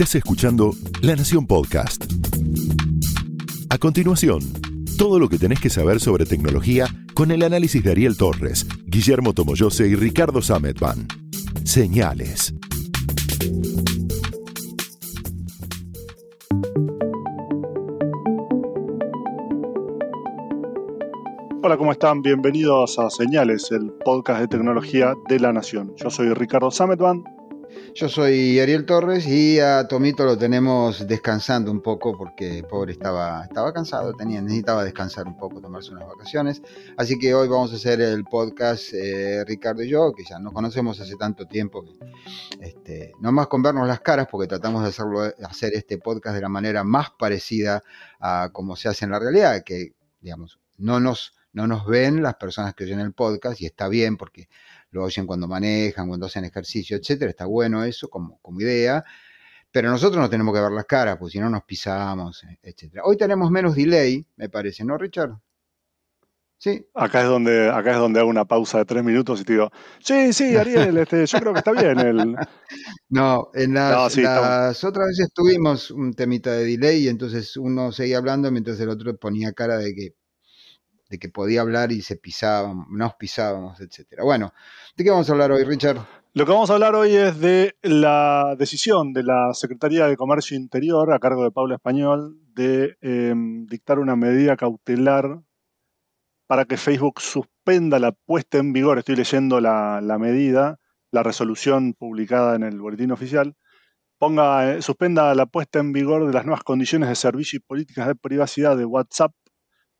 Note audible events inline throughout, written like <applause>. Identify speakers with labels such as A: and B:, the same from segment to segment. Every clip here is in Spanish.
A: Estás escuchando La Nación Podcast. A continuación, todo lo que tenés que saber sobre tecnología con el análisis de Ariel Torres, Guillermo Tomoyose y Ricardo Sametban. Señales.
B: Hola, ¿cómo están? Bienvenidos a Señales, el podcast de tecnología de la Nación. Yo soy Ricardo Sametban.
C: Yo soy Ariel Torres y a Tomito lo tenemos descansando un poco porque pobre estaba, estaba cansado, tenía, necesitaba descansar un poco, tomarse unas vacaciones. Así que hoy vamos a hacer el podcast eh, Ricardo y yo, que ya nos conocemos hace tanto tiempo que este, no más con vernos las caras porque tratamos de hacerlo, hacer este podcast de la manera más parecida a como se hace en la realidad, que digamos, no nos no nos ven las personas que oyen el podcast y está bien porque lo oyen cuando manejan, cuando hacen ejercicio, etcétera. Está bueno eso como, como idea. Pero nosotros no tenemos que ver las caras, pues si no nos pisamos, etcétera. Hoy tenemos menos delay, me parece, ¿no, Richard?
B: Sí. Acá es donde, acá es donde hago una pausa de tres minutos y te digo, sí, sí, Ariel, este, yo creo que está bien. El... <laughs>
C: No, en las, las otras veces tuvimos un temita de delay y entonces uno seguía hablando mientras el otro ponía cara de que de que podía hablar y se pisaban, nos pisábamos, etcétera. Bueno, ¿de qué vamos a hablar hoy, Richard?
B: Lo que vamos a hablar hoy es de la decisión de la Secretaría de Comercio Interior, a cargo de Paula Español, de em, dictar una medida cautelar para que Facebook suspenda la puesta en vigor, estoy leyendo la, medida, la resolución publicada en el boletín oficial, ponga, eh, suspenda la puesta en vigor de las nuevas condiciones de servicio y políticas de privacidad de WhatsApp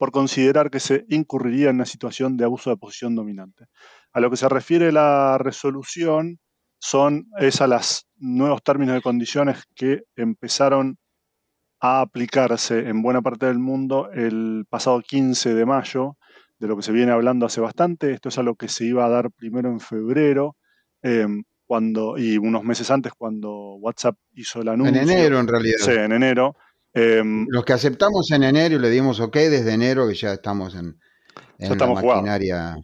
B: por considerar que se incurriría en una situación de abuso de posición dominante. A lo que se refiere la resolución son es a los nuevos términos y condiciones que empezaron a aplicarse en buena parte del mundo el pasado 15 de mayo, de lo que se viene hablando hace bastante. Esto es a lo que se iba a dar primero en febrero, em, cuando, y unos meses antes, cuando WhatsApp hizo el anuncio.
C: En enero, en realidad.
B: Sí, en enero.
C: Em, Los que aceptamos en enero y le dimos ok desde enero, que ya estamos en, la maquinaria.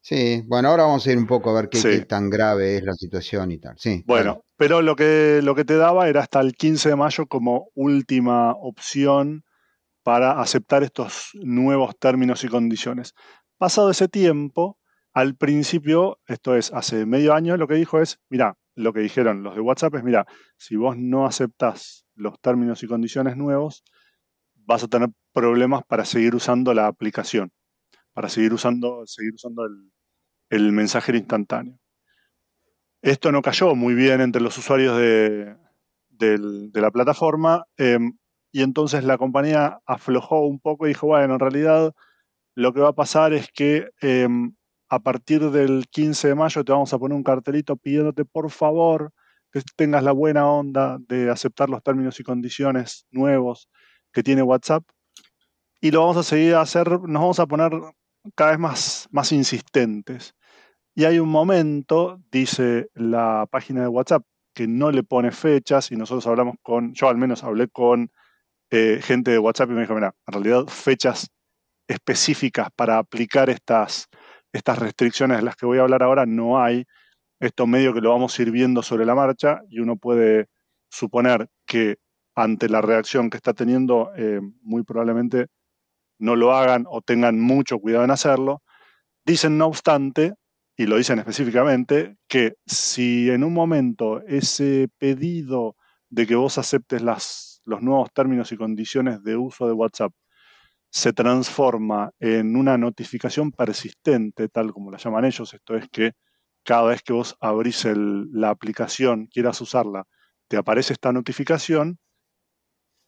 C: Sí, bueno, ahora vamos a ir un poco a ver qué, tan grave es la situación y tal. Sí,
B: bueno, pero lo que, lo que te daba era hasta el 15 de mayo como última opción para aceptar estos nuevos términos y condiciones. Pasado ese tiempo, al principio, esto es hace medio año, lo que dijo es, mira, lo que dijeron los de WhatsApp es, mira, si vos no aceptás los términos y condiciones nuevos, vas a tener problemas para seguir usando la aplicación, para seguir usando, seguir usando el, mensajero instantáneo. Esto no cayó muy bien entre los usuarios de, la plataforma em, y entonces la compañía aflojó un poco y dijo, bueno, en realidad lo que va a pasar es que em, a partir del 15 de mayo te vamos a poner un cartelito pidiéndote por favor que tengas la buena onda de aceptar los términos y condiciones nuevos que tiene WhatsApp. Y lo vamos a seguir a hacer, nos vamos a poner cada vez más, más insistentes. Y hay un momento, dice la página de WhatsApp, que no le pone fechas y nosotros hablamos con, yo al menos hablé con eh, gente de WhatsApp y me dijo, mira, en realidad fechas específicas para aplicar estas, estas restricciones de las que voy a hablar ahora no hay. Esto medio que lo vamos a ir viendo sobre la marcha y uno puede suponer que ante la reacción que está teniendo, eh, muy probablemente no lo hagan o tengan mucho cuidado en hacerlo. Dicen, no obstante, y lo dicen específicamente, que si en un momento ese pedido de que vos aceptes las, los nuevos términos y condiciones de uso de WhatsApp se transforma en una notificación persistente, tal como la llaman ellos, esto es que cada vez que vos abrís la aplicación, quieras usarla, te aparece esta notificación,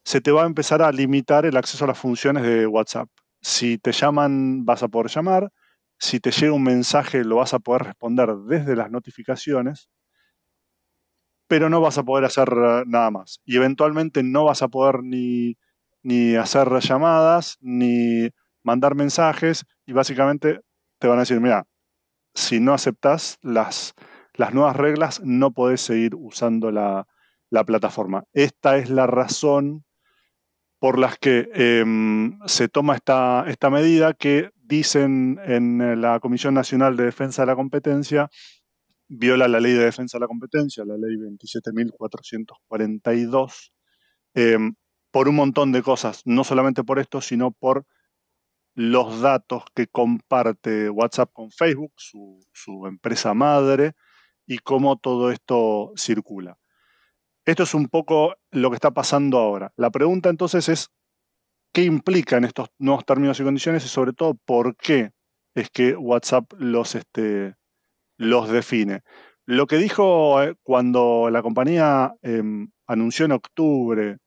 B: se te va a empezar a limitar el acceso a las funciones de WhatsApp. Si te llaman, vas a poder llamar. Si te llega un mensaje, lo vas a poder responder desde las notificaciones, pero no vas a poder hacer eh, nada más. Y eventualmente no vas a poder ni, ni hacer llamadas, ni mandar mensajes, y básicamente te van a decir, mira, si no aceptas las, las nuevas reglas, no podés seguir usando la, plataforma. Esta es la razón por las que em, se toma esta, esta medida que dicen en la Comisión Nacional de Defensa de la Competencia viola la ley de defensa de la competencia, la ley 27.442, em, por un montón de cosas, no solamente por esto, sino por los datos que comparte WhatsApp con Facebook, su, empresa madre, y cómo todo esto circula. Esto es un poco lo que está pasando ahora. La pregunta entonces es, ¿qué implican estos nuevos términos y condiciones y sobre todo por qué es que WhatsApp los, este, los define? Lo que dijo eh, cuando la compañía em, anunció en octubre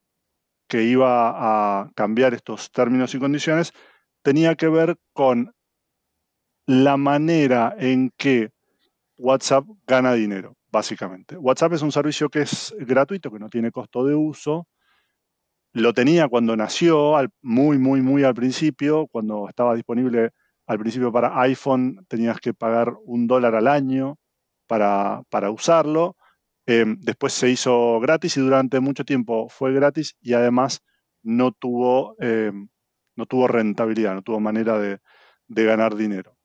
B: que iba a cambiar estos términos y condiciones tenía que ver con la manera en que WhatsApp gana dinero básicamente. WhatsApp es un servicio que es gratuito, que no tiene costo de uso. Lo tenía cuando nació, muy, muy, muy al principio, cuando estaba disponible al principio para iPhone, tenías que pagar un dólar al año para, usarlo. Em, después se hizo gratis y durante mucho tiempo fue gratis y además no tuvo, em, no tuvo rentabilidad, no tuvo manera de, de ganar dinero.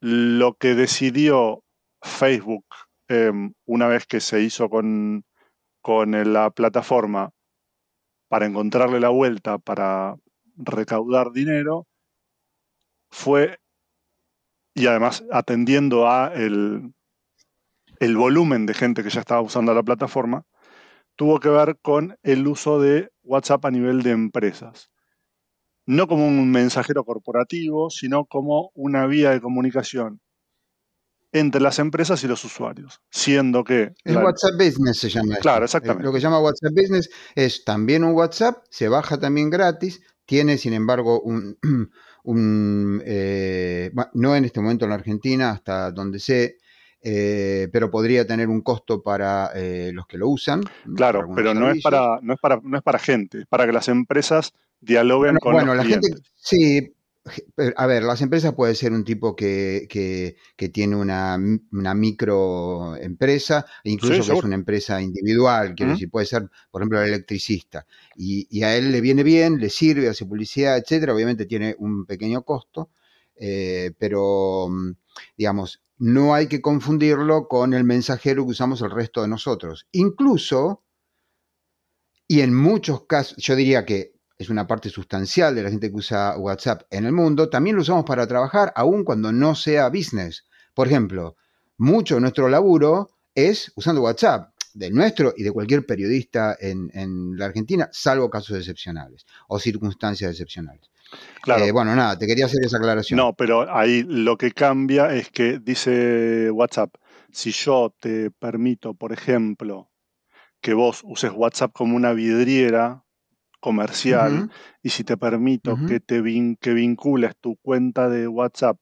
B: Lo que decidió Facebook Em, una vez que se hizo con, con la plataforma para encontrarle la vuelta, para recaudar dinero, fue, y además atendiendo a el, el volumen de gente que ya estaba usando la plataforma, tuvo que ver con el uso de WhatsApp a nivel de empresas. No como un mensajero corporativo, sino como una vía de comunicación entre las empresas y los usuarios, siendo que...
C: El WhatsApp Business se llama.
B: Claro, exactamente.
C: Lo que se llama WhatsApp Business es también un WhatsApp, se baja también gratis, tiene sin embargo un... <clears throat> Eh, no en este momento en la Argentina, hasta donde sé, eh, pero podría tener un costo para eh, los que lo usan.
B: Claro, pero no es, para, no, es para, no es para gente, es para que las empresas dialoguen con bueno, los la Gente,
C: sí, a ver, las empresas puede ser un tipo que, tiene una, una microempresa, incluso que es una empresa individual, quiero decir, puede ser, por ejemplo, el electricista, y, a él le viene bien, le sirve, hace publicidad, etcétera, obviamente tiene un pequeño costo, eh, pero, digamos, no hay que confundirlo con el mensajero que usamos el resto de nosotros. Incluso, y en muchos casos, yo diría que es una parte sustancial de la gente que usa WhatsApp en el mundo, también lo usamos para trabajar, aun cuando no sea business. Por ejemplo, mucho de nuestro laburo es usando WhatsApp, de nuestro y de cualquier periodista en, la Argentina, salvo casos excepcionales o circunstancias excepcionales. Claro. Eh, bueno, nada, te quería hacer esa aclaración.
B: No, pero ahí lo que cambia es que dice WhatsApp, si yo te permito, por ejemplo, que vos uses WhatsApp como una vidriera comercial y si te permito que te que vincules tu cuenta de WhatsApp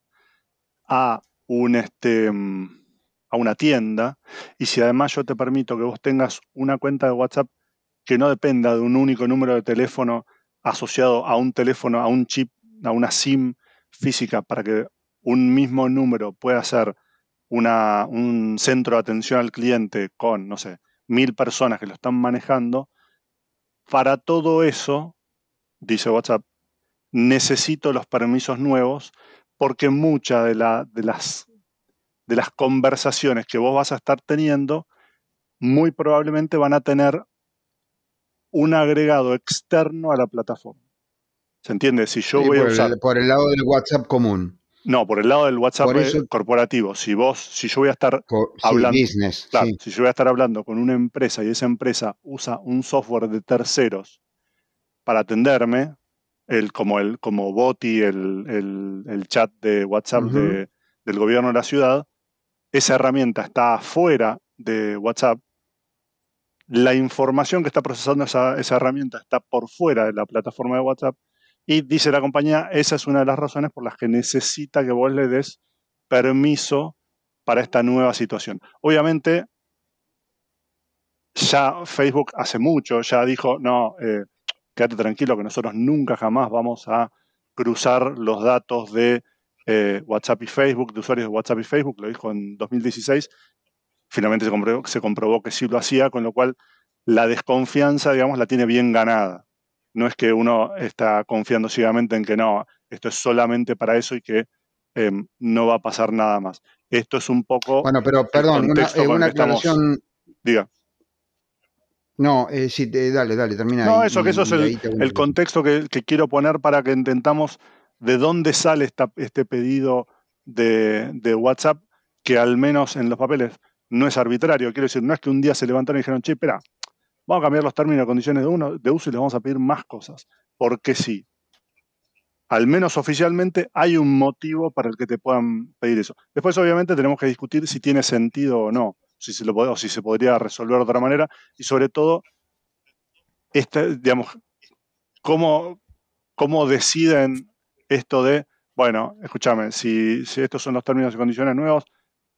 B: a un este mm, a una tienda y si además yo te permito que vos tengas una cuenta de WhatsApp que no dependa de un único número de teléfono asociado a un teléfono, a un chip, a una SIM física para que un mismo número pueda ser una, un centro de atención al cliente con, no sé, mil personas que lo están manejando, para todo eso, dice WhatsApp, necesito los permisos nuevos porque muchas de, de, las, de las conversaciones que vos vas a estar teniendo muy probablemente van a tener un agregado externo a la plataforma. ¿Se entiende? Si yo voy
C: a
B: usar...
C: por el lado del WhatsApp común.
B: No, por el lado del WhatsApp corporativo. Si vos, si yo voy a estar hablando, si yo voy a estar hablando con una empresa y esa empresa usa un software de terceros para atenderme, el, como el, como Boti, el, el, chat de WhatsApp del gobierno de la ciudad, esa herramienta está fuera de WhatsApp. La información que está procesando esa, esa herramienta está por fuera de la plataforma de WhatsApp y dice la compañía, esa es una de las razones por las que necesita que vos le des permiso para esta nueva situación. Obviamente, ya Facebook hace mucho, ya dijo, no, eh, quédate tranquilo que nosotros nunca jamás vamos a cruzar los datos de eh, WhatsApp y Facebook, de usuarios de WhatsApp y Facebook, lo dijo en 2016. Finalmente se comprobó, se comprobó que sí lo hacía, con lo cual la desconfianza, digamos, la tiene bien ganada. No es que uno está confiando ciegamente en que no, esto es solamente para eso y que em, no va a pasar nada más. Esto es un poco.
C: Bueno, pero perdón, una, eh, una aclaración.
B: Diga.
C: No, eh, sí, dale, dale, termina.
B: No, eso, que eso es el, contexto que, quiero poner para que intentamos de dónde sale este pedido de, de, WhatsApp, que al menos en los papeles no es arbitrario. Quiero decir, no es que un día se levantaron y dijeron, che, espera, vamos a cambiar los términos y condiciones de, uno, de uso y les vamos a pedir más cosas. Porque sí. Al menos oficialmente hay un motivo para el que te puedan pedir eso. Después, obviamente, tenemos que discutir si tiene sentido o no si se, lo, o si se podría resolver de otra manera, y sobre todo, este, digamos, cómo, cómo deciden esto de, bueno, escúchame, si, si estos son los términos y condiciones nuevos,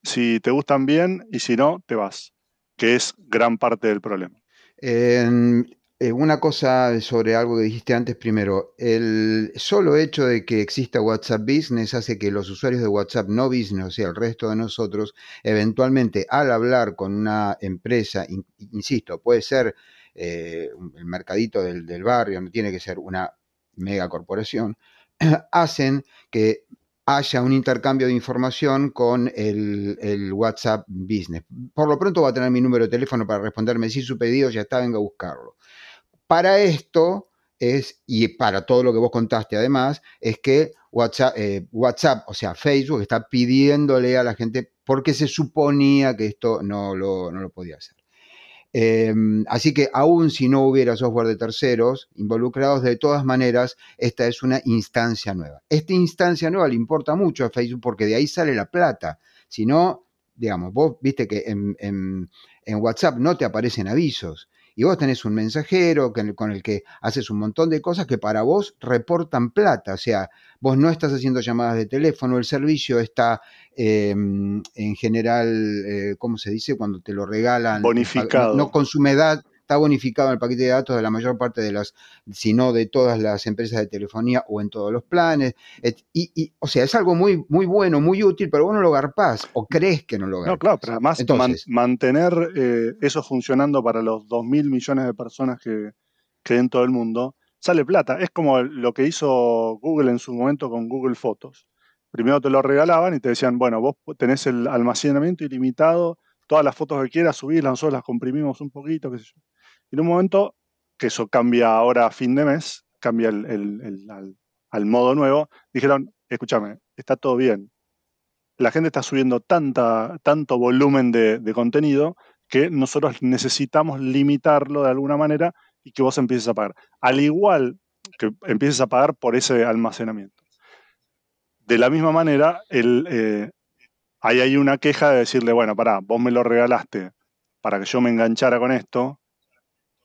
B: si te gustan bien y si no, te vas, que es gran parte del problema.
C: Eh, una cosa sobre algo que dijiste antes primero. El solo hecho de que exista WhatsApp Business hace que los usuarios de WhatsApp no Business, o sea, el resto de nosotros, eventualmente al hablar con una empresa, insisto, puede ser eh, el mercadito del, del barrio, no tiene que ser una mega corporación, <clears throat> hacen que haya un intercambio de información con el, WhatsApp Business. Por lo pronto va a tener mi número de teléfono para responderme si su pedido ya está, venga a buscarlo. Para esto es, y para todo lo que vos contaste además, es que WhatsApp, eh, WhatsApp, o sea, Facebook está pidiéndole a la gente porque se suponía que esto no lo, no lo podía hacer. Em, así que aún si no hubiera software de terceros involucrados, de todas maneras, esta es una instancia nueva. Esta instancia nueva le importa mucho a Facebook porque de ahí sale la plata. Si no, digamos, vos viste que en WhatsApp no te aparecen avisos y vos tenés un mensajero con el que haces un montón de cosas que para vos reportan plata, o sea, vos no estás haciendo llamadas de teléfono, el servicio está em, en general, eh, ¿cómo se dice? Cuando te lo regalan.
B: Bonificado.
C: No, consume edad, está bonificado en el paquete de datos de la mayor parte de las, si no de todas las empresas de telefonía o en todos los planes. Y, o sea, es algo muy, muy bueno, muy útil, pero vos no lo garpás o crees que no lo garpás.
B: No, claro, pero además mantener eh, eso funcionando para los 2.000 millones de personas que, que en todo el mundo sale plata. Es como lo que hizo Google en su momento con Google Fotos. Primero te lo regalaban y te decían, bueno, vos tenés el almacenamiento ilimitado, todas las fotos que quieras subir, nosotros las comprimimos un poquito, qué sé yo. En un momento, que eso cambia ahora a fin de mes, cambia al, modo nuevo, dijeron, escúchame, está todo bien. La gente está subiendo tanta, tanto volumen de, contenido que nosotros necesitamos limitarlo de alguna manera y que vos empieces a pagar. Al igual que empieces a pagar por ese almacenamiento. De la misma manera, el, eh, ahí hay una queja de decirle, bueno, pará, vos me lo regalaste para que yo me enganchara con esto,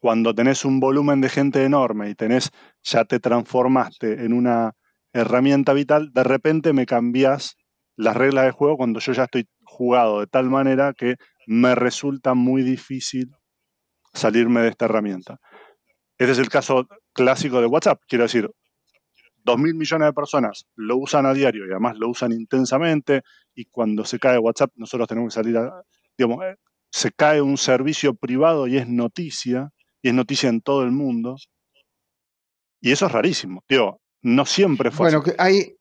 B: cuando tenés un volumen de gente enorme y tenés, ya te transformaste en una herramienta vital, de repente me cambias las reglas de juego cuando yo ya estoy jugado de tal manera que me resulta muy difícil salirme de esta herramienta. Ese es el caso clásico de WhatsApp. Quiero decir, dos mil millones de personas lo usan a diario y además lo usan intensamente y cuando se cae WhatsApp nosotros tenemos que salir a, digamos, eh, se cae un servicio privado y es noticia, y es noticia en todo el mundo. Y eso es rarísimo. Digo, no siempre fue
C: bueno, Que hay,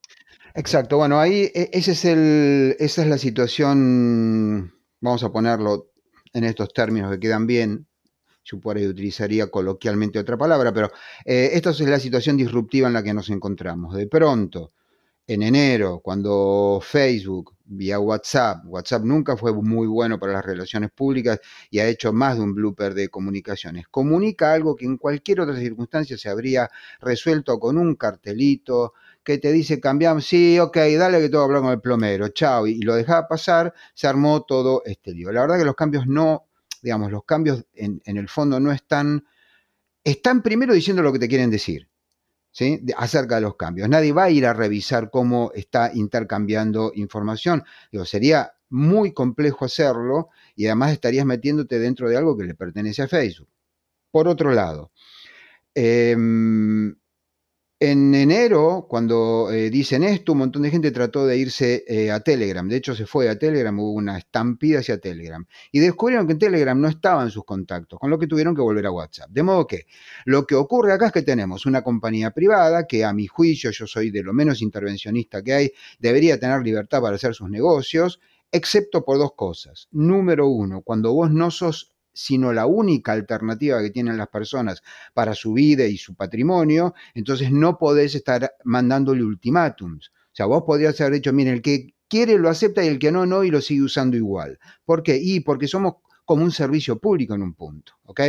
C: exacto, bueno, ahí e, ese es el, esa es la situación, vamos a ponerlo en estos términos que quedan bien. Yo por ahí utilizaría coloquialmente otra palabra, pero eh, esta es la situación disruptiva en la que nos encontramos. De pronto, en enero, cuando Facebook, vía WhatsApp, WhatsApp nunca fue muy bueno para las relaciones públicas y ha hecho más de un blooper de comunicaciones. Comunica algo que en cualquier otra circunstancia se habría resuelto con un cartelito que te dice cambiamos, sí, ok, dale que todo hablar con el plomero, chao, y, lo dejaba pasar, se armó todo este lío. La verdad que los cambios no, digamos, los cambios en, en el fondo no están, están primero diciendo lo que te quieren decir acerca de los cambios. Nadie va a ir a revisar cómo está intercambiando información. Digo, sería muy complejo hacerlo y además estarías metiéndote dentro de algo que le pertenece a Facebook. Por otro lado, em, en enero, cuando eh, dicen esto, un montón de gente trató de irse eh, a Telegram. De hecho, se fue a Telegram, hubo una estampida hacia Telegram. Y descubrieron que en Telegram no estaban sus contactos, con lo que tuvieron que volver a WhatsApp. De modo que lo que ocurre acá es que tenemos una compañía privada que a mi juicio, yo soy de lo menos intervencionista que hay, debería tener libertad para hacer sus negocios. excepto por dos cosas. Número uno, cuando vos no sos sino la única alternativa que tienen las personas para su vida y su patrimonio, entonces no podés estar mandándole ultimátums. O sea, vos podrías haber dicho, miren, el que quiere lo acepta y el que no, no, y lo sigue usando igual. ¿Por qué? Y porque somos como un servicio público en un punto, ¿ok?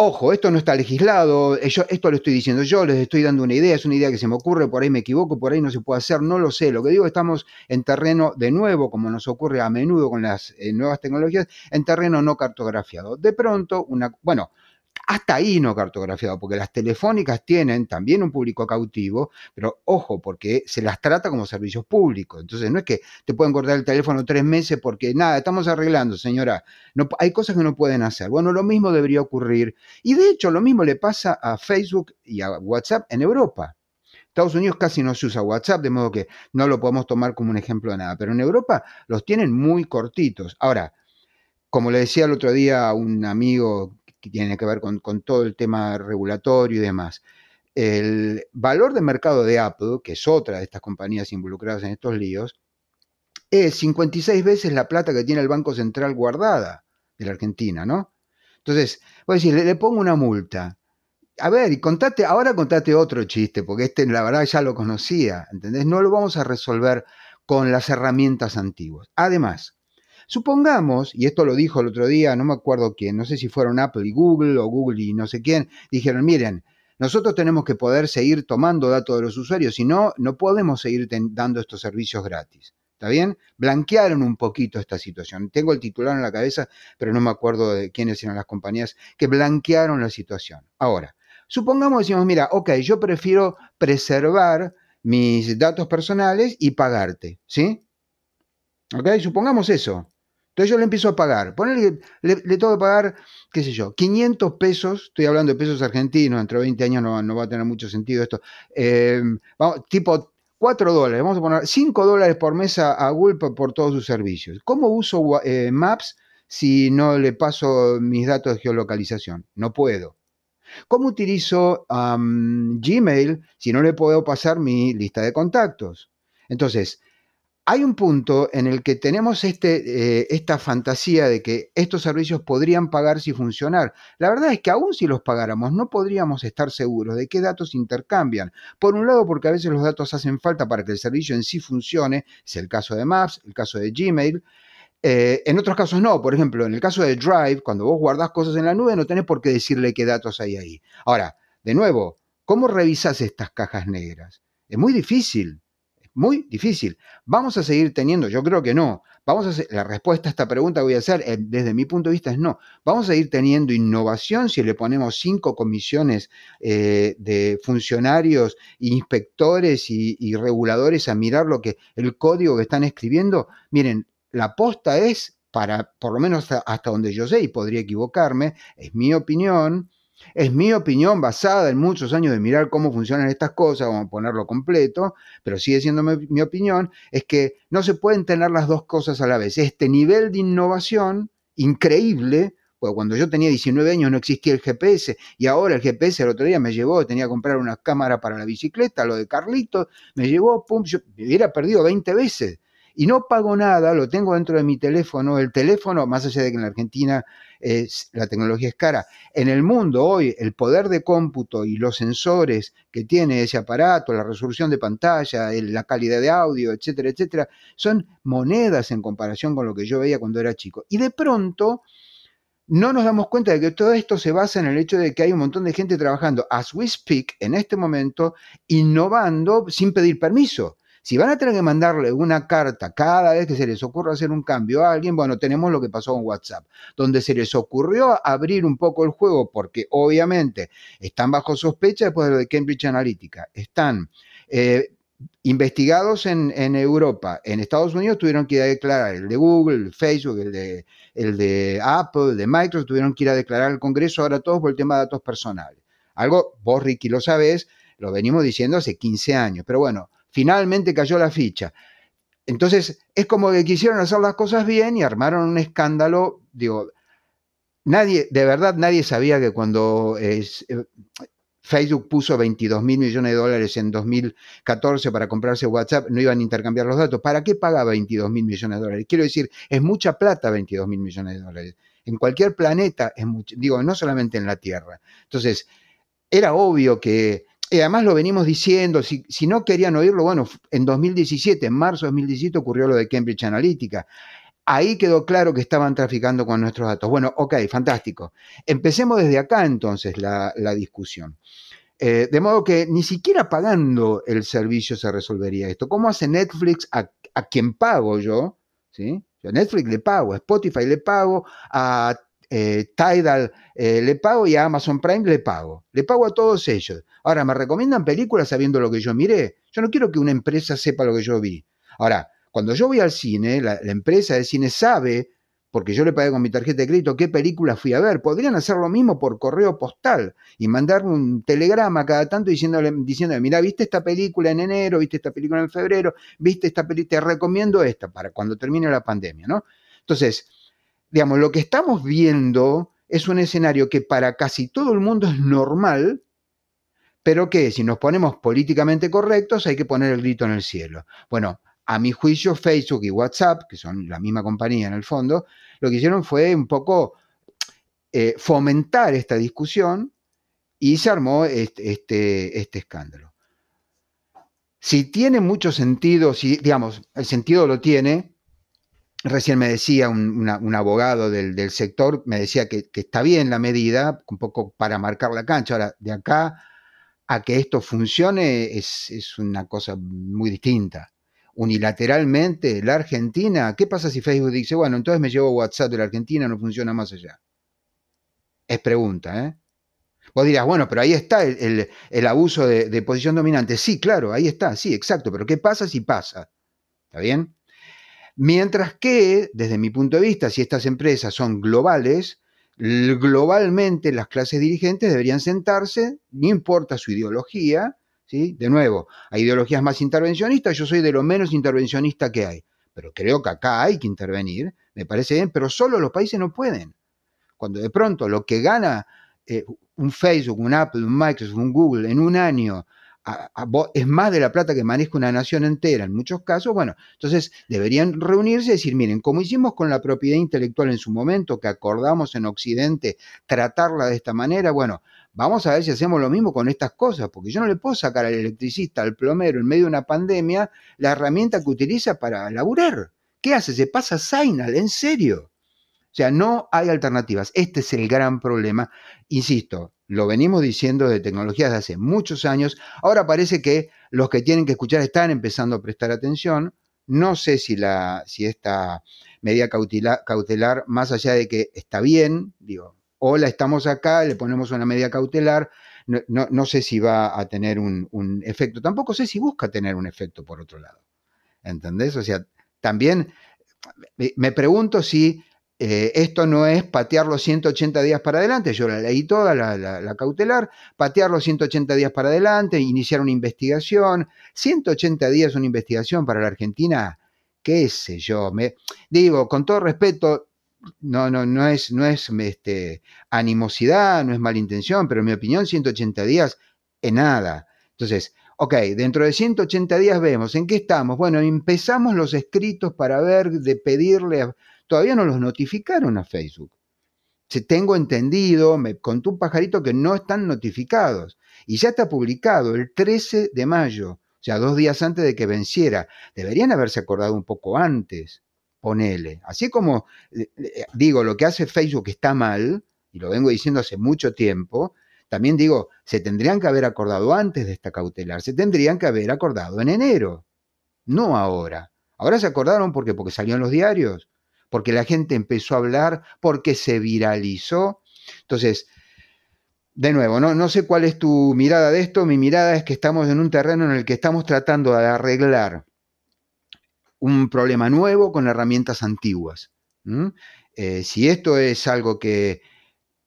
C: Ojo, esto no está legislado, esto lo estoy diciendo yo, les estoy dando una idea, es una idea que se me ocurre, por ahí me equivoco, por ahí no se puede hacer, no lo sé. Lo que digo, estamos en terreno de nuevo, como nos ocurre a menudo con las eh, nuevas tecnologías, en terreno no cartografiado. De pronto, una, bueno, hasta ahí no cartografiado, porque las telefónicas tienen también un público cautivo, pero ojo, porque se las trata como servicios públicos. Entonces no es que te pueden cortar el teléfono tres meses porque nada, estamos arreglando, señora. No, hay cosas que no pueden hacer. Bueno, lo mismo debería ocurrir. Y de hecho, lo mismo le pasa a Facebook y a WhatsApp en Europa. Estados Unidos casi no se usa WhatsApp, de modo que no lo podemos tomar como un ejemplo de nada, pero en Europa los tienen muy cortitos. Ahora, como le decía el otro día a un amigo que tiene que ver con, todo el tema regulatorio y demás. El valor de mercado de Apple, que es otra de estas compañías involucradas en estos líos, es 56 veces la plata que tiene el Banco Central guardada de la Argentina, ¿no? Entonces, voy a decir, le, le pongo una multa. A ver, y contate, ahora contate otro chiste, porque este la verdad ya lo conocía, ¿entendés? No lo vamos a resolver con las herramientas antiguas. Además, Supongamos, y esto lo dijo el otro día, no me acuerdo quién, no sé si fueron Apple y Google o Google y no sé quién, dijeron, miren, nosotros tenemos que poder seguir tomando datos de los usuarios, si no, no podemos seguir dando estos servicios gratis. ¿Está bien? Blanquearon un poquito esta situación. Tengo el titular en la cabeza, pero no me acuerdo de quiénes eran las compañías que blanquearon la situación. Ahora, supongamos decimos, mira, ok, yo prefiero preservar mis datos personales y pagarte, ¿sí? ¿Ok? Supongamos eso. Entonces yo le empiezo a pagar. Ponele, le, le tengo que pagar, qué sé yo, 500 pesos, estoy hablando de pesos argentinos, entre 20 años no, va a tener mucho sentido esto. Vamos, tipo 4 dólares, vamos a poner 5 dólares por mes a, Google por, todos sus servicios. ¿Cómo uso eh, Maps si no le paso mis datos de geolocalización? No puedo. ¿Cómo utilizo Gmail si no le puedo pasar mi lista de contactos? Entonces, hay un punto en el que tenemos este, eh, esta fantasía de que estos servicios podrían pagarse y funcionar. La verdad es que aún si los pagáramos, no podríamos estar seguros de qué datos intercambian. Por un lado, porque a veces los datos hacen falta para que el servicio en sí funcione, es el caso de Maps, el caso de Gmail. Eh, en otros casos no, por ejemplo, en el caso de Drive, cuando vos guardás cosas en la nube, no tenés por qué decirle qué datos hay ahí. Ahora, de nuevo, ¿cómo revisas estas cajas negras? Es muy difícil. Muy difícil. ¿Vamos a seguir teniendo? Yo creo que no. Vamos a hacer, la respuesta a esta pregunta que voy a hacer, eh, desde mi punto de vista, es no. Vamos a seguir teniendo innovación si le ponemos cinco comisiones eh, de funcionarios, inspectores y, reguladores a mirar lo que el código que están escribiendo. Miren, la aposta es para, por lo menos hasta donde yo sé, y podría equivocarme, es mi opinión, es mi opinión basada en muchos años de mirar cómo funcionan estas cosas, vamos a ponerlo completo, pero sigue siendo mi, opinión, es que no se pueden tener las dos cosas a la vez. Este nivel de innovación increíble, porque cuando yo tenía 19 años no existía el GPS y ahora el GPS el otro día me llevó, tenía que comprar una cámara para la bicicleta, lo de Carlito, me llevó, pum, yo me hubiera perdido 20 veces y no pago nada, lo tengo dentro de mi teléfono. El teléfono, más allá de que en la Argentina la tecnología es cara, en el mundo hoy el poder de cómputo y los sensores que tiene ese aparato, la resolución de pantalla, la calidad de audio, etcétera, etcétera, son monedas en comparación con lo que yo veía cuando era chico. Y de pronto no nos damos cuenta de que todo esto se basa en el hecho de que hay un montón de gente trabajando as we speak en este momento, innovando sin pedir permiso. Si van a tener que mandarle una carta cada vez que se les ocurra hacer un cambio a alguien, bueno, tenemos lo que pasó con WhatsApp, donde se les ocurrió abrir un poco el juego porque obviamente están bajo sospecha después de lo de Cambridge Analytica. Están eh, investigados en, Europa, en Estados Unidos tuvieron que ir a declarar, el de Google, el Facebook, el de, el de Apple, el de Microsoft, tuvieron que ir a declarar al Congreso, ahora todos por el tema de datos personales. Algo, vos Ricky lo sabés, lo venimos diciendo hace 15 años, pero bueno, finalmente cayó la ficha. Entonces, es como que quisieron hacer las cosas bien y armaron un escándalo. Digo, nadie, de verdad, nadie sabía que cuando eh, Facebook puso 22 mil millones de dólares en 2014 para comprarse WhatsApp, no iban a intercambiar los datos. ¿Para qué paga 22 mil millones de dólares? Quiero decir, es mucha plata 22 mil millones de dólares. En cualquier planeta es mucho, digo, no solamente en la Tierra. Entonces, era obvio que, y además lo venimos diciendo, si, si no querían oírlo, bueno, en 2017, en marzo de 2017 ocurrió lo de Cambridge Analytica. Ahí quedó claro que estaban traficando con nuestros datos. Bueno, ok, fantástico. Empecemos desde acá entonces la, discusión. Eh, de modo que ni siquiera pagando el servicio se resolvería esto. ¿Cómo hace Netflix a, a quien pago yo? ¿sí? Yo a Netflix le pago, a Spotify le pago, a eh, Tidal eh, le pago y a Amazon Prime le pago. Le pago a todos ellos. Ahora, ¿me recomiendan películas sabiendo lo que yo miré? Yo no quiero que una empresa sepa lo que yo vi. Ahora, cuando yo voy al cine, la, empresa de cine sabe porque yo le pagué con mi tarjeta de crédito qué película fui a ver. Podrían hacer lo mismo por correo postal y mandarme un telegrama cada tanto diciéndole, diciéndole, mira, viste esta película en enero, viste esta película en febrero, viste esta película, te recomiendo esta para cuando termine la pandemia, ¿no? Entonces, digamos, lo que estamos viendo es un escenario que para casi todo el mundo es normal, pero que si nos ponemos políticamente correctos hay que poner el grito en el cielo. Bueno, a mi juicio, Facebook y WhatsApp, que son la misma compañía en el fondo, lo que hicieron fue un poco eh, fomentar esta discusión y se armó este, este, este, escándalo. Si tiene mucho sentido, si, digamos, el sentido lo tiene, recién me decía un, abogado del, sector, me decía que, está bien la medida, un poco para marcar la cancha. Ahora, de acá a que esto funcione es, es una cosa muy distinta unilateralmente la Argentina, ¿qué pasa si Facebook dice, bueno, entonces me llevo WhatsApp de la Argentina, no funciona más allá? Es pregunta, ¿eh? Vos dirás, bueno, pero ahí está el, abuso de, posición dominante. Sí, claro, ahí está, sí, exacto, pero ¿qué pasa si pasa? ¿Está bien? Mientras que, desde mi punto de vista, si estas empresas son globales, globalmente las clases dirigentes deberían sentarse, no importa su ideología, de nuevo, hay ideologías más intervencionistas, yo soy de lo menos intervencionista que hay, pero creo que acá hay que intervenir, me parece bien, pero solo los países no pueden. Cuando de pronto lo que gana eh, un Facebook, un Apple, un Microsoft, un Google en un año es más de la plata que maneja una nación entera en muchos casos, bueno, entonces deberían reunirse y decir, miren, como hicimos con la propiedad intelectual en su momento, que acordamos en Occidente tratarla de esta manera, bueno, vamos a ver si hacemos lo mismo con estas cosas, porque yo no le puedo sacar al electricista, al plomero, en medio de una pandemia, la herramienta que utiliza para laburar. ¿Qué hace? Se pasa Signal, en serio. O sea, no hay alternativas. Este es el gran problema. Insisto, lo venimos diciendo de tecnologías de hace muchos años. Ahora parece que los que tienen que escuchar están empezando a prestar atención. No sé si, la, si esta medida cautelar, más allá de que está bien, digo, hola, estamos acá, le ponemos una medida cautelar, no, sé si va a tener un, un, efecto. Tampoco sé si busca tener un efecto por otro lado. ¿Entendés? O sea, también me pregunto si eh, esto no es patear los 180 días para adelante, yo la leí toda, la, cautelar, patear los 180 días para adelante, iniciar una investigación. 180 días una investigación para la Argentina, qué sé yo. Me, digo, con todo respeto, no, no, no es, no es este, animosidad, no es mala intención, pero en mi opinión, 180 días es nada. Entonces, ok, dentro de 180 días vemos en qué estamos. Bueno, empezamos los escritos para ver, de pedirle a todavía no los notificaron a Facebook. Si tengo entendido, me contó un pajarito que no están notificados. Y ya está publicado el 13 de mayo, o sea, dos días antes de que venciera. Deberían haberse acordado un poco antes, ponele. Así como digo, lo que hace Facebook está mal, y lo vengo diciendo hace mucho tiempo, también digo, se tendrían que haber acordado antes de esta cautelar, se tendrían que haber acordado en enero, no ahora. Ahora se acordaron porque porque salió en los diarios porque la gente empezó a hablar, porque se viralizó. Entonces, de nuevo, no, no sé cuál es tu mirada de esto. Mi mirada es que estamos en un terreno en el que estamos tratando de arreglar un problema nuevo con herramientas antiguas. Eh, si esto es algo que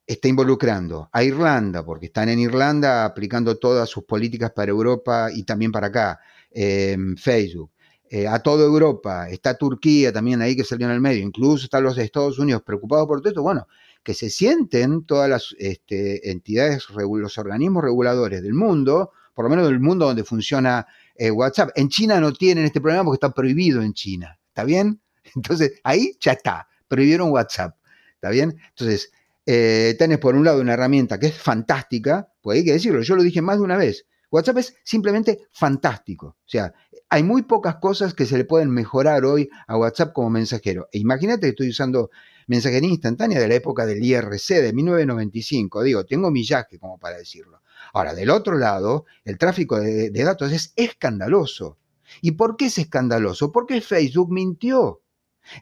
C: está involucrando a Irlanda, porque están en Irlanda aplicando todas sus políticas para Europa y también para acá, eh, Facebook, eh, a toda Europa, está Turquía también ahí que salió en el medio, incluso están los Estados Unidos preocupados por todo esto, bueno, que se sienten todas las este, entidades, los organismos reguladores del mundo, por lo menos del mundo donde funciona eh, WhatsApp. En China no tienen este problema porque está prohibido en China. ¿Está bien? <laughs> Entonces, ahí ya está. Prohibieron WhatsApp. ¿Está bien? Entonces, eh, tenés por un lado una herramienta que es fantástica, pues hay que decirlo, yo lo dije más de una vez. WhatsApp es simplemente fantástico. O sea, hay muy pocas cosas que se le pueden mejorar hoy a WhatsApp como mensajero. E imagínate que estoy usando mensajería instantánea de la época del IRC de 1995. Digo, tengo millaje como para decirlo. Ahora, del otro lado, el tráfico de, de datos es escandaloso. ¿Y por qué es escandaloso? Porque Facebook mintió.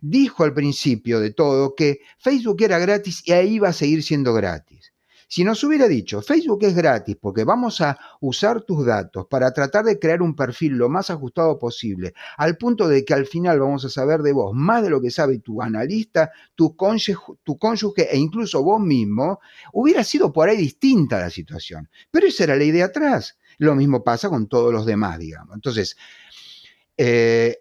C: Dijo al principio de todo que Facebook era gratis y ahí va a seguir siendo gratis. Si nos hubiera dicho, Facebook es gratis porque vamos a usar tus datos para tratar de crear un perfil lo más ajustado posible, al punto de que al final vamos a saber de vos más de lo que sabe tu analista, tu cónyuge, tu cónyuge e incluso vos mismo, hubiera sido por ahí distinta la situación. Pero esa era la idea atrás. Lo mismo pasa con todos los demás, digamos. Entonces, eh,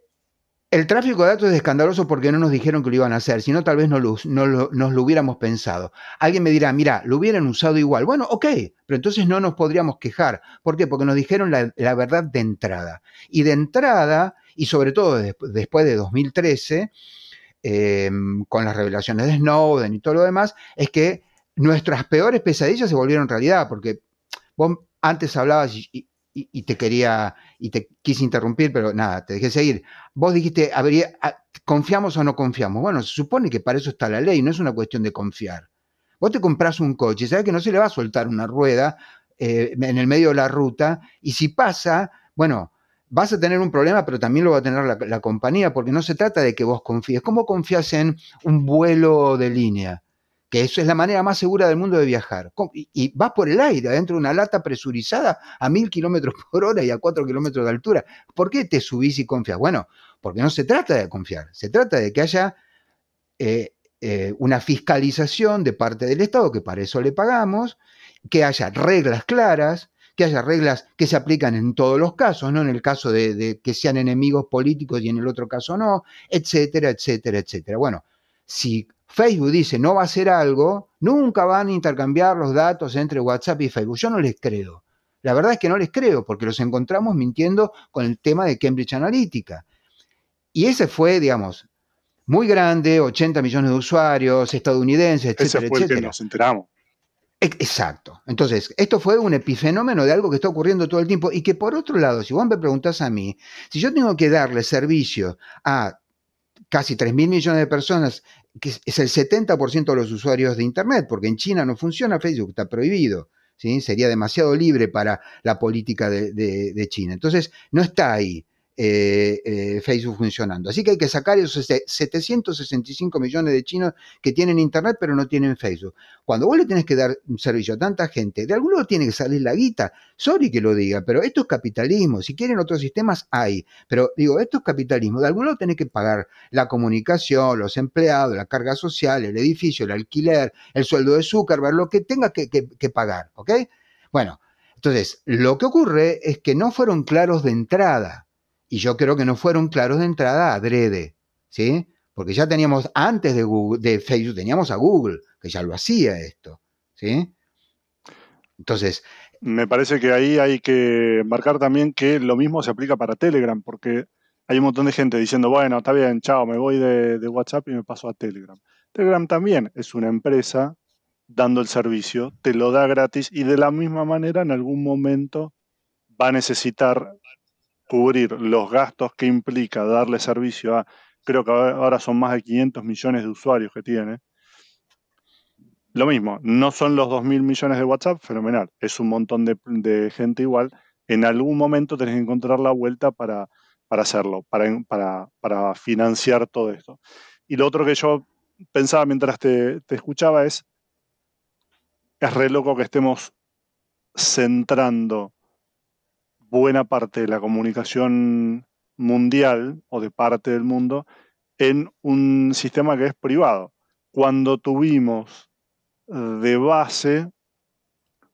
C: el tráfico de datos es escandaloso porque no nos dijeron que lo iban a hacer, sino tal vez no, no nos lo hubiéramos pensado. Alguien me dirá, mira, lo hubieran usado igual. Bueno, ok, pero entonces no nos podríamos quejar. ¿Por qué? Porque nos dijeron la, verdad de entrada. Y de entrada, y sobre todo después de 2013, em, con las revelaciones de Snowden y todo lo demás, es que nuestras peores pesadillas se volvieron realidad, porque vos antes hablabas, y, y, te quería, y te quise interrumpir, pero nada, te dejé seguir. Vos dijiste, habría, ¿confiamos o no confiamos? Bueno, se supone que para eso está la ley, no es una cuestión de confiar. Vos te compras un coche, sabes que no se le va a soltar una rueda eh, en el medio de la ruta, y si pasa, bueno, vas a tener un problema, pero también lo va a tener la, la compañía, porque no se trata de que vos confíes. ¿Cómo confías en un vuelo de línea? Que eso es la manera más segura del mundo de viajar. Y, vas por el aire, adentro de una lata presurizada a mil kilómetros <laughs> por hora y a cuatro kilómetros de altura. ¿Por qué te subís y confías? Bueno, porque no se trata de confiar, se trata de que haya eh, eh, una fiscalización de parte del Estado, que para eso le pagamos, que haya reglas claras, que haya reglas que se aplican en todos los casos, no en el caso de, de que sean enemigos políticos y en el otro caso no, etcétera, etcétera, etcétera. Bueno, si Facebook dice no va a hacer algo, nunca van a intercambiar los datos entre WhatsApp y Facebook. Yo no les creo. La verdad es que no les creo porque los encontramos mintiendo con el tema de Cambridge Analytica. Y ese fue, digamos, muy grande, 80 millones de usuarios, estadounidenses, etcétera,
B: ese fue El que nos enteramos.
C: Exacto. Entonces, esto fue un epifenómeno de algo que está ocurriendo todo el tiempo y que por otro lado, si vos me preguntás a mí, si yo tengo que darle servicio a casi 3 mil millones de personas que es el 70% de los usuarios de Internet, porque en China no funciona Facebook, está prohibido. ¿sí? Sería demasiado libre para la política de China. Entonces, no está ahí. Eh, eh, Facebook funcionando. Así que hay que sacar esos 765 millones de chinos que tienen Internet pero no tienen Facebook. Cuando vos le tenés que dar un servicio a tanta gente, de algún lado tiene que salir la guita. Sorry que lo diga, pero esto es capitalismo. Si quieren otros sistemas, hay. Pero digo, esto es capitalismo. De algún lado tenés que pagar la comunicación, los empleados, la carga social, el edificio, el alquiler, el sueldo de Zuckerberg, lo que tenga que, que pagar. ¿Ok? Bueno, entonces, lo que ocurre es que no fueron claros de entrada. Y yo creo que no fueron claros de entrada adrede, ¿sí? Porque ya teníamos, antes de, Google, de Facebook, teníamos a Google, que ya lo hacía esto, ¿sí?
B: Entonces... Me parece que ahí hay que marcar también que lo mismo se aplica para Telegram, porque hay un montón de gente diciendo, bueno, está bien, chao, me voy de, de WhatsApp y me paso a Telegram. Telegram también es una empresa dando el servicio, te lo da gratis y de la misma manera en algún momento va a necesitar cubrir los gastos que implica darle servicio a, creo que ahora son más de 500 millones de usuarios que tiene. Lo mismo, no son los 2.000 millones de WhatsApp, fenomenal, es un montón de, gente igual. En algún momento tenés que encontrar la vuelta para, para hacerlo, para, para, para, financiar todo esto. Y lo otro que yo pensaba mientras te, te escuchaba es, es re loco que estemos centrando buena parte de la comunicación mundial o de parte del mundo en un sistema que es privado. Cuando tuvimos eh, de base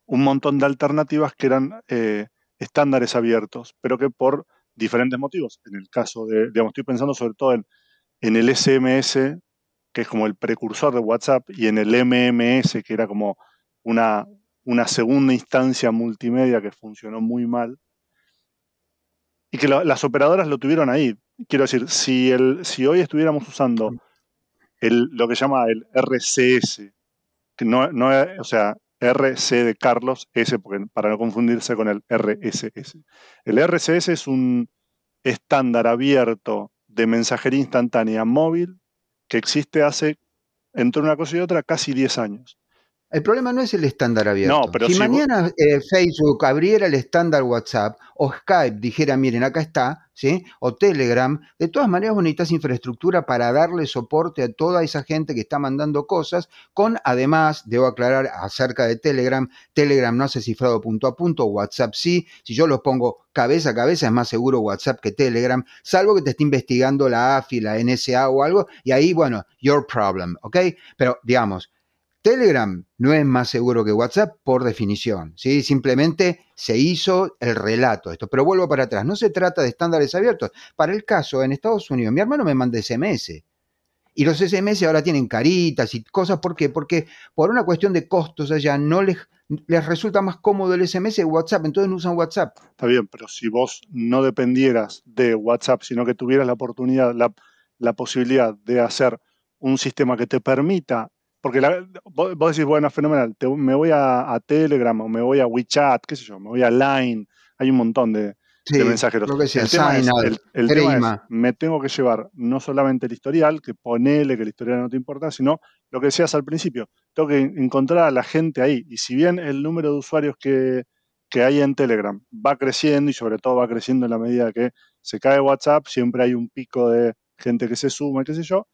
B: un montón de alternativas que eran eh, estándares abiertos, pero que por diferentes motivos, en el caso de, digamos, estoy pensando sobre todo en, en el SMS que es como el precursor de WhatsApp, y en el MMS, que era como una, una segunda instancia multimedia que funcionó muy mal, y que las operadoras lo tuvieron ahí. Quiero decir, si, el, si hoy estuviéramos usando el, lo que se llama el RCS, que no, no o sea, RC de Carlos, S, porque, para no confundirse con el RSS. El RCS es un estándar abierto de mensajería instantánea móvil que existe hace, entre una cosa y otra, casi 10 años.
C: El problema no es el estándar abierto.
B: No, pero
C: si, mañana eh, Facebook abriera el estándar WhatsApp o Skype dijera, miren, acá está, ¿sí? O Telegram, de todas maneras necesitas infraestructura para darle soporte a toda esa gente que está mandando cosas, con además, debo aclarar acerca de Telegram, Telegram no hace cifrado punto a punto, WhatsApp sí, si yo los pongo cabeza a cabeza es más seguro WhatsApp que Telegram, salvo que te esté investigando la AFI, la NSA o algo, y ahí, bueno, your problem, ¿ok? Pero digamos, Telegram no es más seguro que WhatsApp por definición, ¿sí? Simplemente se hizo el relato esto. Pero vuelvo para atrás, no se trata de estándares abiertos. Para el caso, en Estados Unidos, mi hermano me manda SMS. Y los SMS ahora tienen caritas y cosas. ¿Por qué? Porque por una cuestión de costos allá no les, les resulta más cómodo el SMS que WhatsApp, entonces no usan WhatsApp.
B: Está bien, pero si vos no dependieras de WhatsApp, sino que tuvieras la oportunidad, la, la posibilidad de hacer un sistema que te permita porque vos, decís, bueno, fenomenal, me voy a, Telegram o me voy a WeChat, qué sé yo, me voy a Line, hay un montón de, mensajeros.
C: el, tema, es,
B: el, me tengo que llevar no solamente el historial, que ponele que el historial no te importa, sino lo que decías al principio, tengo que encontrar a la gente ahí. Y si bien el número de usuarios que, que hay en Telegram va creciendo y sobre todo va creciendo en la medida que se cae WhatsApp, siempre hay un pico de gente que se suma, qué sé yo,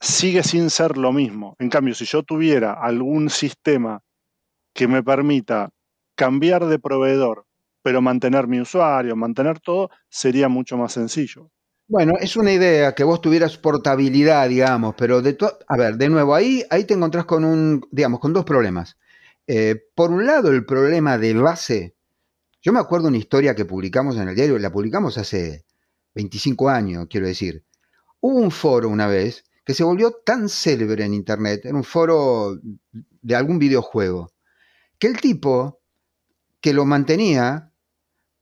B: sigue sin ser lo mismo. En cambio, si yo tuviera algún sistema que me permita cambiar de proveedor, pero mantener mi usuario, mantener todo, sería mucho más sencillo.
C: Bueno, es una idea que vos tuvieras portabilidad, digamos, pero de a ver, de nuevo, ahí, ahí te encontrás con un, digamos, con dos problemas. Eh, por un lado, el problema de base. Yo me acuerdo una historia que publicamos en el diario, la publicamos hace 25 años, quiero decir. Hubo un foro una vez que se volvió tan célebre en Internet, en un foro de algún videojuego, que el tipo que lo mantenía,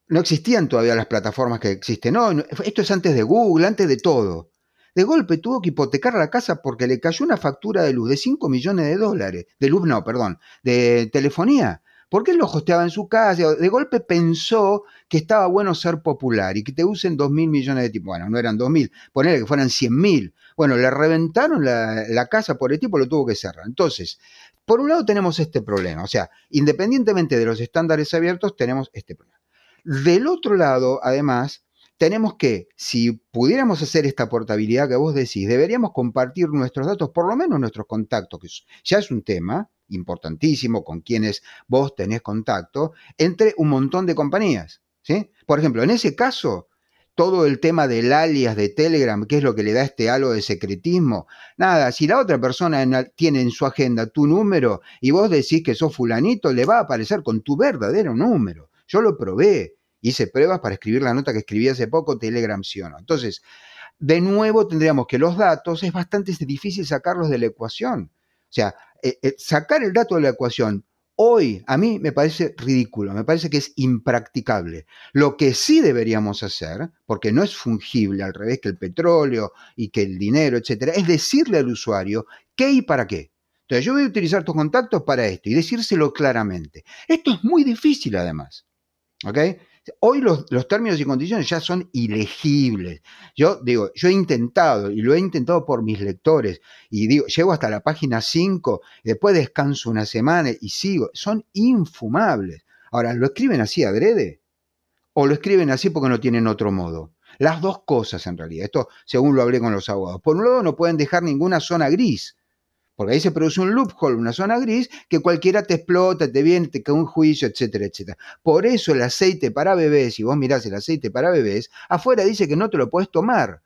C: no existían todavía las plataformas que existen, no, esto es antes de Google, antes de todo. De golpe tuvo que hipotecar la casa porque le cayó una factura de luz de 5 millones de dólares, de luz no, perdón, de telefonía. Porque él lo hosteaba en su casa, de golpe pensó que estaba bueno ser popular y que te usen 2 mil millones de tipos. Bueno, no eran 2 mil, ponerle que fueran 100 mil. Bueno, le reventaron la, casa por el tipo, lo tuvo que cerrar. Entonces, por un lado tenemos este problema, o sea, independientemente de los estándares abiertos, tenemos este problema. Del otro lado, además, tenemos que, si pudiéramos hacer esta portabilidad que vos decís, deberíamos compartir nuestros datos, por lo menos nuestros contactos, que ya es un tema, importantísimo con quienes vos tenés contacto, entre un montón de compañías. ¿sí? Por ejemplo, en ese caso, todo el tema del alias de Telegram, que es lo que le da este halo de secretismo, nada, si la otra persona tiene en su agenda tu número y vos decís que sos fulanito, le va a aparecer con tu verdadero número. Yo lo probé, hice pruebas para escribir la nota que escribí hace poco, Telegram sí o no. Entonces, de nuevo tendríamos que los datos es bastante difícil sacarlos de la ecuación. O sea, eh, eh, sacar el dato de la ecuación hoy a mí me parece ridículo, me parece que es impracticable. Lo que sí deberíamos hacer, porque no es fungible al revés que el petróleo y que el dinero, etcétera, es decirle al usuario qué y para qué. Entonces, yo voy a utilizar tus contactos para esto y decírselo claramente. Esto es muy difícil además. ¿Ok? Hoy los, términos y condiciones ya son ilegibles. Yo digo, yo he intentado, y lo he intentado por mis lectores, y digo, llego hasta la página 5, después descanso una semana y sigo. Son infumables. Ahora, ¿lo escriben así adrede? ¿O lo escriben así porque no tienen otro modo? Las dos cosas en realidad. Esto según lo hablé con los abogados. Por un lado, no pueden dejar ninguna zona gris. Porque ahí se produce un loophole, una zona gris, que cualquiera te explota, te viene, te cae un juicio, etcétera, etcétera. Por eso el aceite para bebés, si vos mirás el aceite para bebés, afuera dice que no te lo puedes tomar.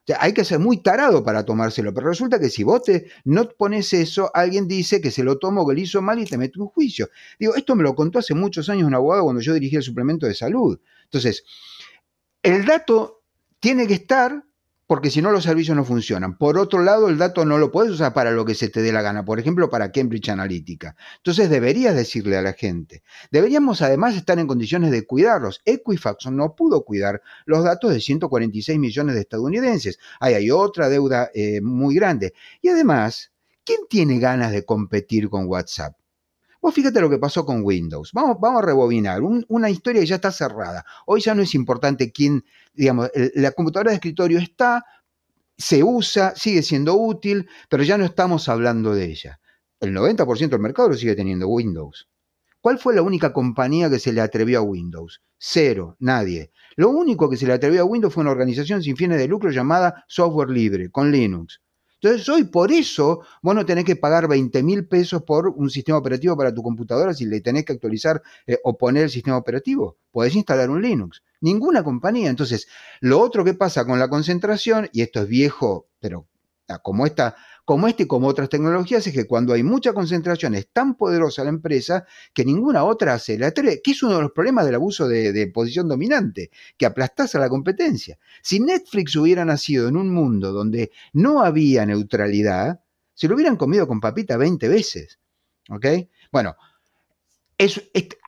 C: O sea, hay que ser muy tarado para tomárselo, pero resulta que si vos te, no pones eso, alguien dice que se lo tomó, que le hizo mal y te mete un juicio. Digo, esto me lo contó hace muchos años un abogado cuando yo dirigía el suplemento de salud. Entonces, el dato tiene que estar porque si no los servicios no funcionan. Por otro lado, el dato no lo puedes usar para lo que se te dé la gana, por ejemplo, para Cambridge Analytica. Entonces deberías decirle a la gente. Deberíamos además estar en condiciones de cuidarlos. Equifax no pudo cuidar los datos de 146 millones de estadounidenses. Ahí hay otra deuda eh, muy grande. Y además, ¿quién tiene ganas de competir con WhatsApp? Vos fíjate lo que pasó con Windows. Vamos, vamos a rebobinar. una historia que ya está cerrada. Hoy ya no es importante quién, digamos, la computadora de escritorio está, se usa, sigue siendo útil, pero ya no estamos hablando de ella. El 90% del mercado lo sigue teniendo Windows. ¿Cuál fue la única compañía que se le atrevió a Windows? Cero, nadie. Lo único que se le atrevió a Windows fue una organización sin fines de lucro llamada Software Libre, con Linux. Entonces hoy por eso vos no tenés que pagar 20 mil pesos por un sistema operativo para tu computadora si le tenés que actualizar eh, o poner el sistema operativo. Podés instalar un Linux. Ninguna compañía. Entonces, lo otro que pasa con la concentración, y esto es viejo, pero como esta como este y como otras tecnologías, es que cuando hay mucha concentración es tan poderosa la empresa que ninguna otra se le atreve, que es uno de los problemas del abuso de, posición dominante, que aplastase a la competencia. Si Netflix hubiera nacido en un mundo donde no había neutralidad, se lo hubieran comido con papita 20 veces. ¿Ok? Bueno,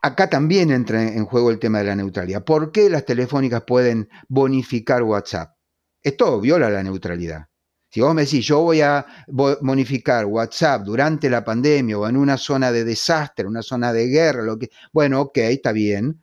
C: acá también entra en juego el tema de la neutralidad. ¿Por qué las telefónicas pueden bonificar WhatsApp? Esto viola la neutralidad. Si vos me decís, yo voy a bonificar WhatsApp durante la pandemia o en una zona de desastre, una zona de guerra, lo que, bueno, ok, está bien,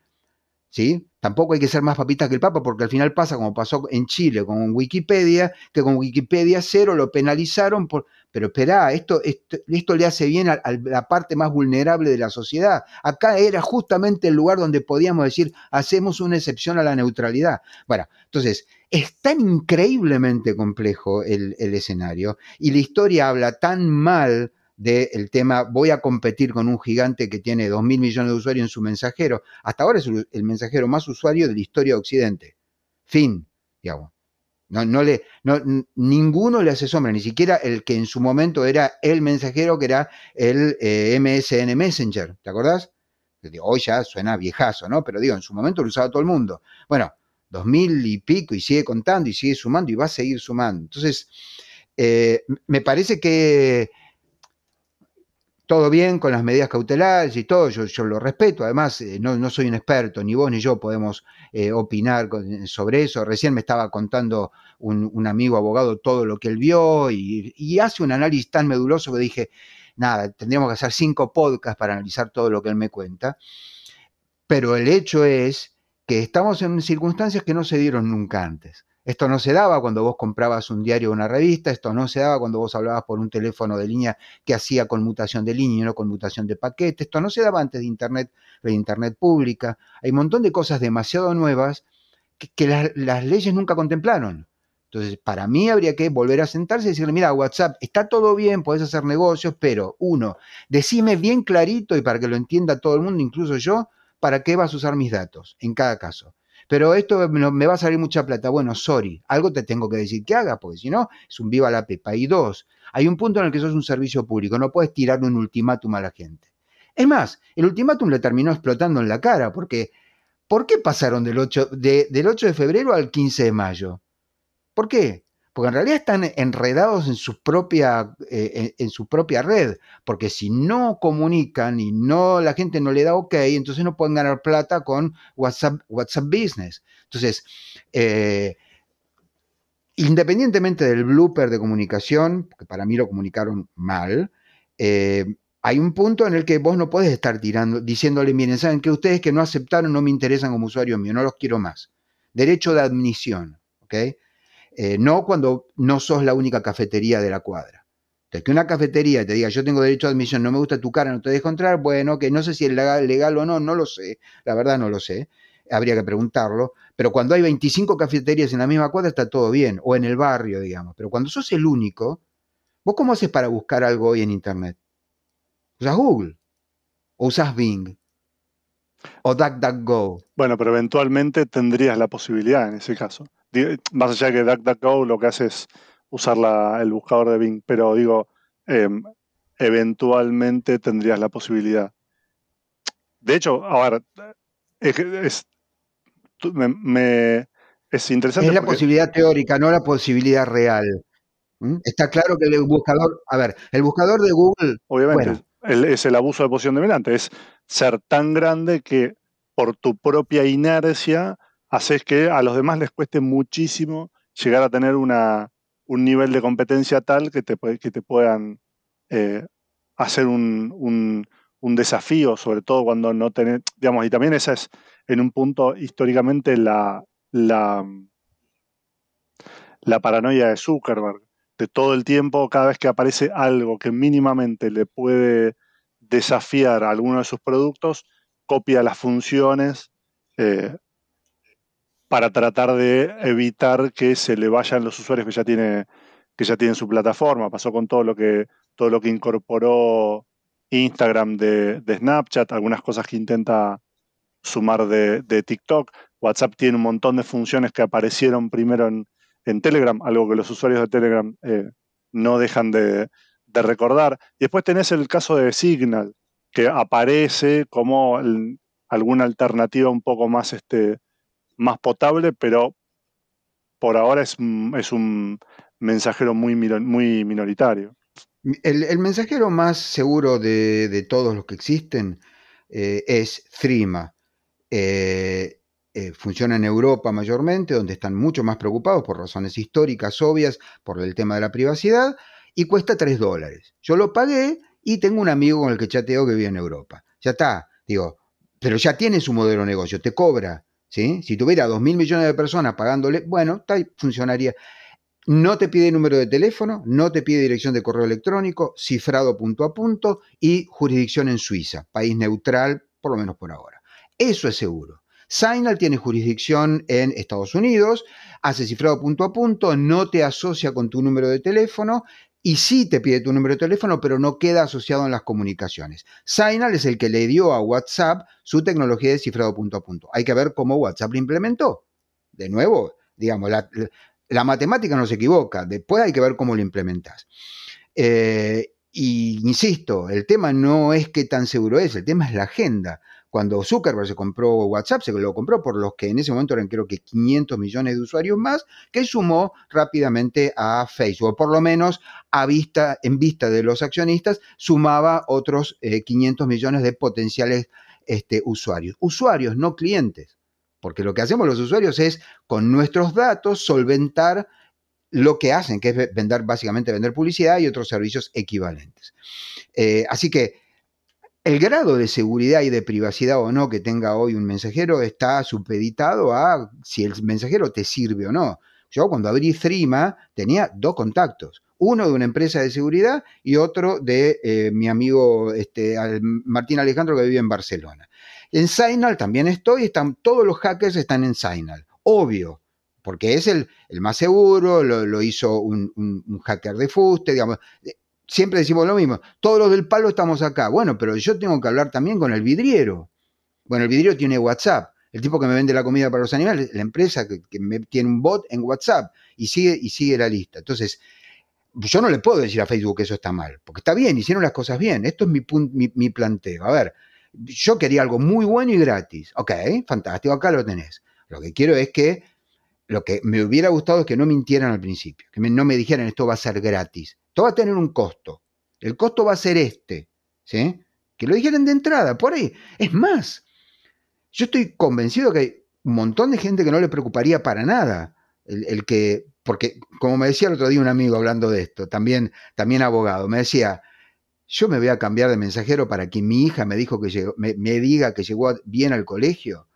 C: ¿sí? Tampoco hay que ser más papita que el Papa, porque al final pasa como pasó en Chile con Wikipedia, que con Wikipedia cero lo penalizaron por, pero espera, esto, esto, le hace bien a, la parte más vulnerable de la sociedad. Acá era justamente el lugar donde podíamos decir, hacemos una excepción a la neutralidad. Bueno, entonces, es tan increíblemente complejo el, escenario y la historia habla tan mal del tema voy a competir con un gigante que tiene 2 mil millones de usuarios en su mensajero. Hasta ahora es el mensajero más usuario de la historia de Occidente. Fin, digamos. No, no le, no, ninguno le hace sombra, ni siquiera el que en su momento era el mensajero, que era el eh, MSN Messenger, ¿te acordás? Hoy ya suena viejazo, ¿no? Pero digo, en su momento lo usaba todo el mundo. Bueno, dos mil y pico y sigue contando y sigue sumando y va a seguir sumando. Entonces, eh, me parece que todo bien con las medidas cautelares y todo, yo, yo lo respeto, además eh, no, soy un experto, ni vos ni yo podemos eh, opinar sobre eso. Recién me estaba contando un, amigo abogado todo lo que él vio y, y, hace un análisis tan meduloso que dije, nada, tendríamos que hacer cinco podcasts para analizar todo lo que él me cuenta. Pero el hecho es que estamos en circunstancias que no se dieron nunca antes. Esto no se daba cuando vos comprabas un diario o una revista, esto no se daba cuando vos hablabas por un teléfono de línea que hacía conmutación de línea y no conmutación de paquete, esto no se daba antes de Internet, de Internet pública. Hay un montón de cosas demasiado nuevas que, las, leyes nunca contemplaron. Entonces, para mí habría que volver a sentarse y decirle, mira, WhatsApp, está todo bien, podés hacer negocios, pero uno, decime bien clarito y para que lo entienda todo el mundo, incluso yo, para qué vas a usar mis datos en cada caso. Pero esto me va a salir mucha plata. Bueno, sorry, algo te tengo que decir que haga, porque si no, es un viva la pepa. Y dos, hay un punto en el que sos un servicio público, no puedes tirar un ultimátum a la gente. Es más, el ultimátum le terminó explotando en la cara, porque ¿por qué pasaron del 8 del 8 de febrero al 15 de mayo? ¿Por qué? Porque en realidad están enredados en su propia, eh, en, su propia red, porque si no comunican y no la gente no le da ok, entonces no pueden ganar plata con WhatsApp, WhatsApp Business. Entonces, eh, independientemente del blooper de comunicación, que para mí lo comunicaron mal, eh, hay un punto en el que vos no puedes estar tirando, diciéndole, miren, saben que ustedes que no aceptaron no me interesan como usuario mío, no los quiero más. Derecho de admisión, ¿ok? Eh, no cuando no sos la única cafetería de la cuadra. Entonces, que una cafetería te diga, yo tengo derecho a admisión, no me gusta tu cara, no te dejo entrar, bueno, que no sé si es legal, o no, no lo sé, la verdad no lo sé, habría que preguntarlo, pero cuando hay 25 cafeterías en la misma cuadra está todo bien, o en el barrio, digamos, pero cuando sos el único, ¿vos cómo haces para buscar algo hoy en Internet? ¿Usas Google? ¿O usas Bing? ¿O DuckDuckGo?
B: Bueno, pero eventualmente tendrías la posibilidad en ese caso más allá de que DuckDuckGo lo que hace es usar el buscador de Bing, pero digo, em, eventualmente tendrías la posibilidad. De hecho, a ver, es, me, es interesante.
C: Es la posibilidad teórica, no la posibilidad real. ¿Mm? Está claro que el buscador, a ver, el buscador de Google.
B: Obviamente, es el abuso de posición dominante, es ser tan grande que por tu propia inercia haces que a los demás les cueste muchísimo llegar a tener una, un nivel de competencia tal que te, que te puedan eh, hacer un, desafío, sobre todo cuando no tenés, digamos, y también esa es en un punto históricamente la, la, la paranoia de Zuckerberg, de todo el tiempo, cada vez que aparece algo que mínimamente le puede desafiar a alguno de sus productos, copia las funciones eh, para tratar de evitar que se le vayan los usuarios que ya tiene que ya tienen su plataforma. Pasó con todo lo que todo lo que incorporó Instagram de, Snapchat, algunas cosas que intenta sumar de, TikTok. WhatsApp tiene un montón de funciones que aparecieron primero en, Telegram, algo que los usuarios de Telegram eh, no dejan de, recordar. Y después tenés el caso de Signal, que aparece como alguna alternativa un poco más, este, más potable, pero por ahora es, un mensajero muy, muy minoritario.
C: El, mensajero más seguro de, todos los que existen eh, es Threema. Eh, eh, funciona en Europa mayormente, donde están mucho más preocupados por razones históricas obvias, por el tema de la privacidad, y cuesta 3 dólares. Yo lo pagué y tengo un amigo con el que chateo que vive en Europa. Ya está, digo, pero ya tiene su modelo de negocio, te cobra. Si tuviera 2 mil millones de personas pagándole, bueno, funcionaría. No te pide número de teléfono, no te pide dirección de correo electrónico, cifrado punto a punto y jurisdicción en Suiza, país neutral, por lo menos por ahora. Eso es seguro. Signal tiene jurisdicción en Estados Unidos, hace cifrado punto a punto, no te asocia con tu número de teléfono y sí te pide tu número de teléfono, pero no queda asociado en las comunicaciones. Signal es el que le dio a WhatsApp su tecnología de cifrado punto a punto. Hay que ver cómo WhatsApp lo implementó. De nuevo, digamos, la, matemática no se equivoca, después hay que ver cómo lo implementas. Eh, y insisto, el tema no es qué tan seguro es, el tema es la agenda. Cuando Zuckerberg se compró WhatsApp, se lo compró por los que en ese momento eran creo que 500 millones de usuarios más, que sumó rápidamente a Facebook, por lo menos a vista, en vista de los accionistas, sumaba otros 500 eh, millones de potenciales este, usuarios. Usuarios, no clientes. Porque lo que hacemos los usuarios es, con nuestros datos, solventar lo que hacen, que es vender, básicamente vender publicidad y otros servicios equivalentes. Eh, así que el grado de seguridad y de privacidad o no que tenga hoy un mensajero está supeditado a si el mensajero te sirve o no. Yo cuando abrí Threema tenía dos contactos, uno de una empresa de seguridad y otro de eh, mi amigo este, Martín Alejandro que vive en Barcelona. En Signal también estoy, están, todos los hackers están en Signal, obvio, porque es el, más seguro, lo, hizo un, hacker de fuste, digamos. Siempre decimos lo mismo, todos los del palo estamos acá. Bueno, pero yo tengo que hablar también con el vidriero. Bueno, el vidriero tiene WhatsApp. El tipo que me vende la comida para los animales, la empresa que, me, tiene un bot en WhatsApp y sigue, y la lista. Entonces, yo no le puedo decir a Facebook que eso está mal, porque está bien, hicieron las cosas bien. Esto es mi, mi, mi planteo. A ver, yo quería algo muy bueno y gratis. Ok, fantástico, acá lo tenés. Lo que quiero es que, lo que me hubiera gustado es que no mintieran al principio, que no me dijeran esto va a ser gratis. Va a tener un costo. El costo va a ser este. ¿sí? Que lo dijeran de entrada, por ahí. Es más, yo estoy convencido que hay un montón de gente que no le preocuparía para nada el, que, porque como me decía el otro día un amigo hablando de esto, también, también abogado, me decía, yo me voy a cambiar de mensajero para que mi hija me, dijo que me, diga que llegó bien al colegio.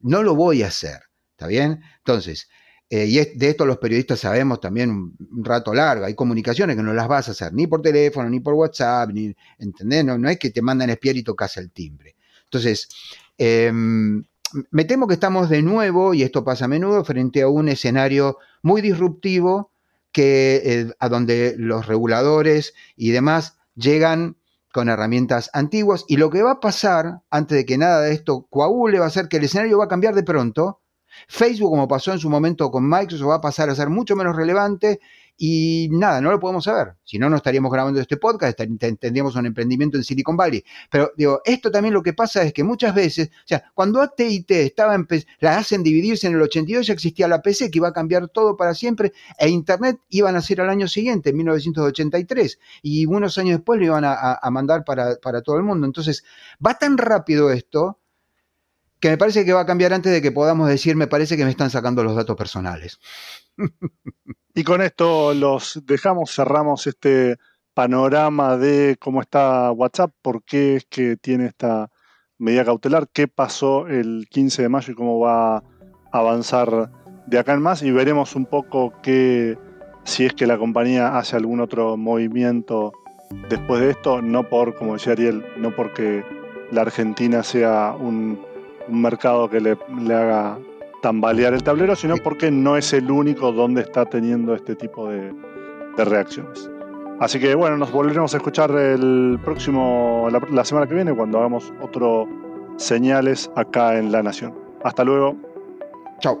C: No lo voy a hacer, ¿está bien? Entonces, eh, y de esto los periodistas sabemos también un, rato largo, hay comunicaciones que no las vas a hacer ni por teléfono, ni por WhatsApp, ni, ¿entendés? No, es que te mandan espiar y tocas el timbre. Entonces, em, me temo que estamos de nuevo, y esto pasa a menudo, frente a un escenario muy disruptivo que, eh, a donde los reguladores y demás llegan con herramientas antiguas y lo que va a pasar antes de que nada de esto coagule va a ser que el escenario va a cambiar de pronto. Facebook, como pasó en su momento con Microsoft, va a pasar a ser mucho menos relevante y nada, no lo podemos saber. Si no, no estaríamos grabando este podcast, tendríamos un emprendimiento en Silicon Valley. Pero digo, esto también lo que pasa es que muchas veces, o sea, cuando AT&T estaba la hacen dividirse en el 82, ya existía la PC que iba a cambiar todo para siempre, e Internet iba a nacer al año siguiente, en 1983, y unos años después lo iban a, mandar para, para todo el mundo. Entonces, va tan rápido esto que me parece que va a cambiar antes de que podamos decir, me parece que me están sacando los datos personales. <laughs>
B: Y con esto los dejamos, cerramos este panorama de cómo está WhatsApp, por qué es que tiene esta medida cautelar, qué pasó el 15 de mayo y cómo va a avanzar de acá en más y veremos un poco qué, si es que la compañía hace algún otro movimiento después de esto, no por, como decía Ariel, no porque la Argentina sea un, mercado que le, le haga tambalear el tablero, sino porque no es el único donde está teniendo este tipo de, reacciones. Así que bueno, nos volveremos a escuchar el próximo, la, semana que viene, cuando hagamos otro señales acá en La Nación. Hasta luego.
C: Chao.